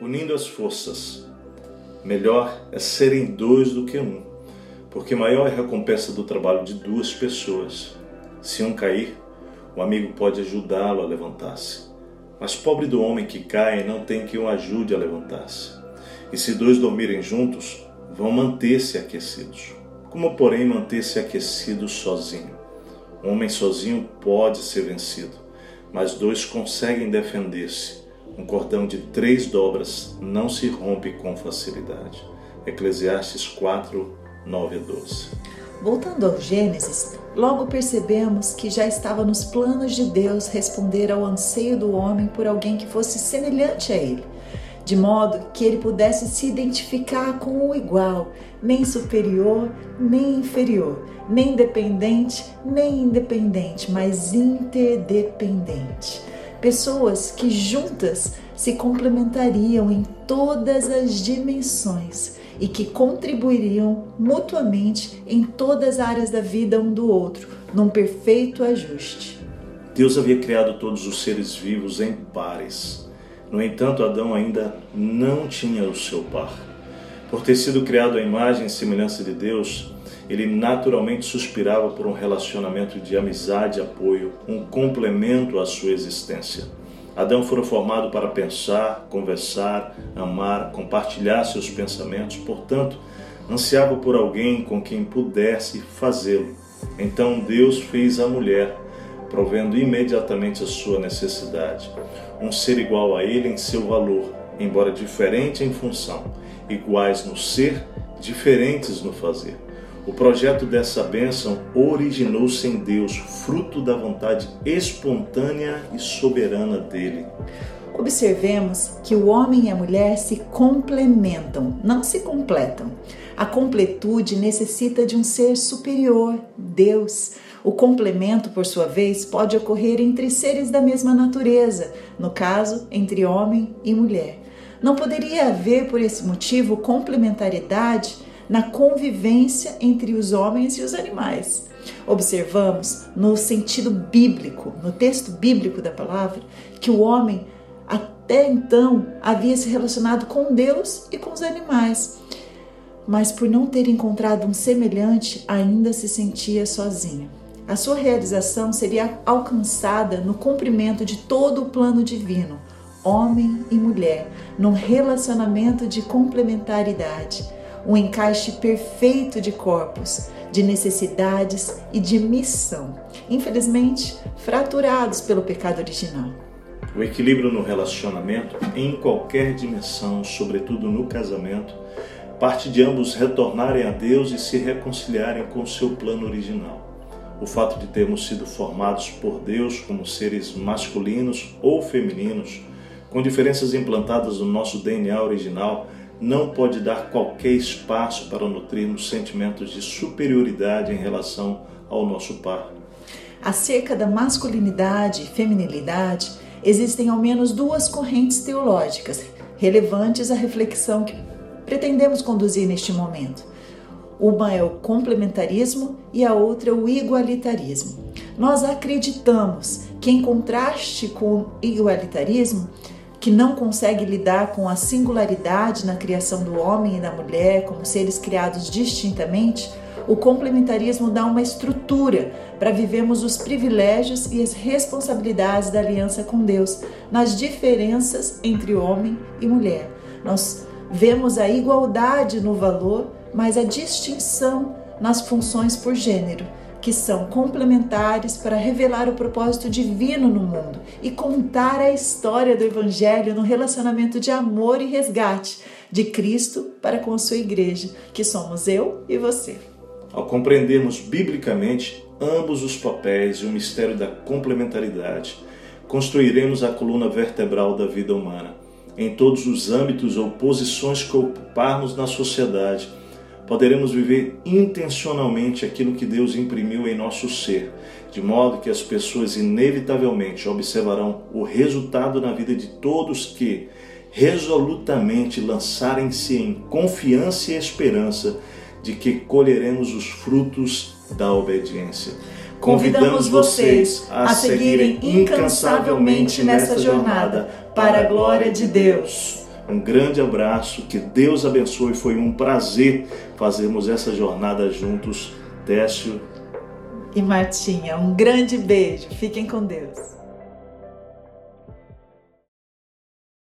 unindo as forças. Melhor é serem dois do que um, porque maior é a recompensa do trabalho de duas pessoas. Se um cair, o amigo pode ajudá-lo a levantar-se. Mas pobre do homem que cai não tem que o ajude a levantar-se. E se dois dormirem juntos, vão manter-se aquecidos. Como, porém, manter-se aquecido sozinho? Um homem sozinho pode ser vencido, mas dois conseguem defender-se. Um cordão de três dobras não se rompe com facilidade. Eclesiastes 4, 9 a 12. Voltando ao Gênesis, logo percebemos que já estava nos planos de Deus responder ao anseio do homem por alguém que fosse semelhante a ele, de modo que ele pudesse se identificar com o igual, nem superior, nem inferior, nem dependente, nem independente, mas interdependente. Pessoas que juntas se complementariam em todas as dimensões e que contribuiriam mutuamente em todas as áreas da vida um do outro, num perfeito ajuste. Deus havia criado todos os seres vivos em pares. No entanto, Adão ainda não tinha o seu par. Por ter sido criado à imagem e semelhança de Deus, ele naturalmente suspirava por um relacionamento de amizade e apoio, um complemento à sua existência. Adão fora formado para pensar, conversar, amar, compartilhar seus pensamentos, portanto, ansiava por alguém com quem pudesse fazê-lo. Então Deus fez a mulher, provendo imediatamente a sua necessidade. Um ser igual a ele em seu valor, embora diferente em função, iguais no ser, diferentes no fazer. O projeto dessa bênção originou-se em Deus, fruto da vontade espontânea e soberana dele. Observemos que o homem e a mulher se complementam, não se completam. A completude necessita de um ser superior, Deus. O complemento, por sua vez, pode ocorrer entre seres da mesma natureza, no caso, entre homem e mulher. Não poderia haver, por esse motivo, complementariedade na convivência entre os homens e os animais. Observamos, no sentido bíblico, no texto bíblico da palavra, que o homem até então havia se relacionado com Deus e com os animais, mas por não ter encontrado um semelhante, ainda se sentia sozinho. A sua realização seria alcançada no cumprimento de todo o plano divino, homem e mulher, num relacionamento de complementaridade um encaixe perfeito de corpos, de necessidades e de missão, infelizmente fraturados pelo pecado original. O equilíbrio no relacionamento, em qualquer dimensão, sobretudo no casamento, parte de ambos retornarem a Deus e se reconciliarem com seu plano original. O fato de termos sido formados por Deus como seres masculinos ou femininos, com diferenças implantadas no nosso DNA original, não pode dar qualquer espaço para nutrirmos sentimentos de superioridade em relação ao nosso par. Acerca da masculinidade e feminilidade, existem ao menos duas correntes teológicas relevantes à reflexão que pretendemos conduzir neste momento. Uma é o complementarismo e a outra é o igualitarismo. Nós acreditamos que, em contraste com o igualitarismo, que não consegue lidar com a singularidade na criação do homem e da mulher como seres criados distintamente, o complementarismo dá uma estrutura para vivermos os privilégios e as responsabilidades da aliança com Deus, nas diferenças entre homem e mulher. Nós vemos a igualdade no valor, mas a distinção nas funções por gênero que são complementares para revelar o propósito divino no mundo e contar a história do Evangelho no relacionamento de amor e resgate de Cristo para com a sua igreja, que somos eu e você. Ao compreendermos biblicamente ambos os papéis e o mistério da complementaridade, construiremos a coluna vertebral da vida humana, em todos os âmbitos ou posições que ocuparmos na sociedade poderemos viver intencionalmente aquilo que Deus imprimiu em nosso ser, de modo que as pessoas inevitavelmente observarão o resultado na vida de todos que resolutamente lançarem-se em confiança e esperança de que colheremos os frutos da obediência. Convidamos vocês a seguirem incansavelmente nessa jornada para a glória de Deus. Um grande abraço, que Deus abençoe. Foi um prazer fazermos essa jornada juntos. Décio e Martinha, um grande beijo. Fiquem com Deus.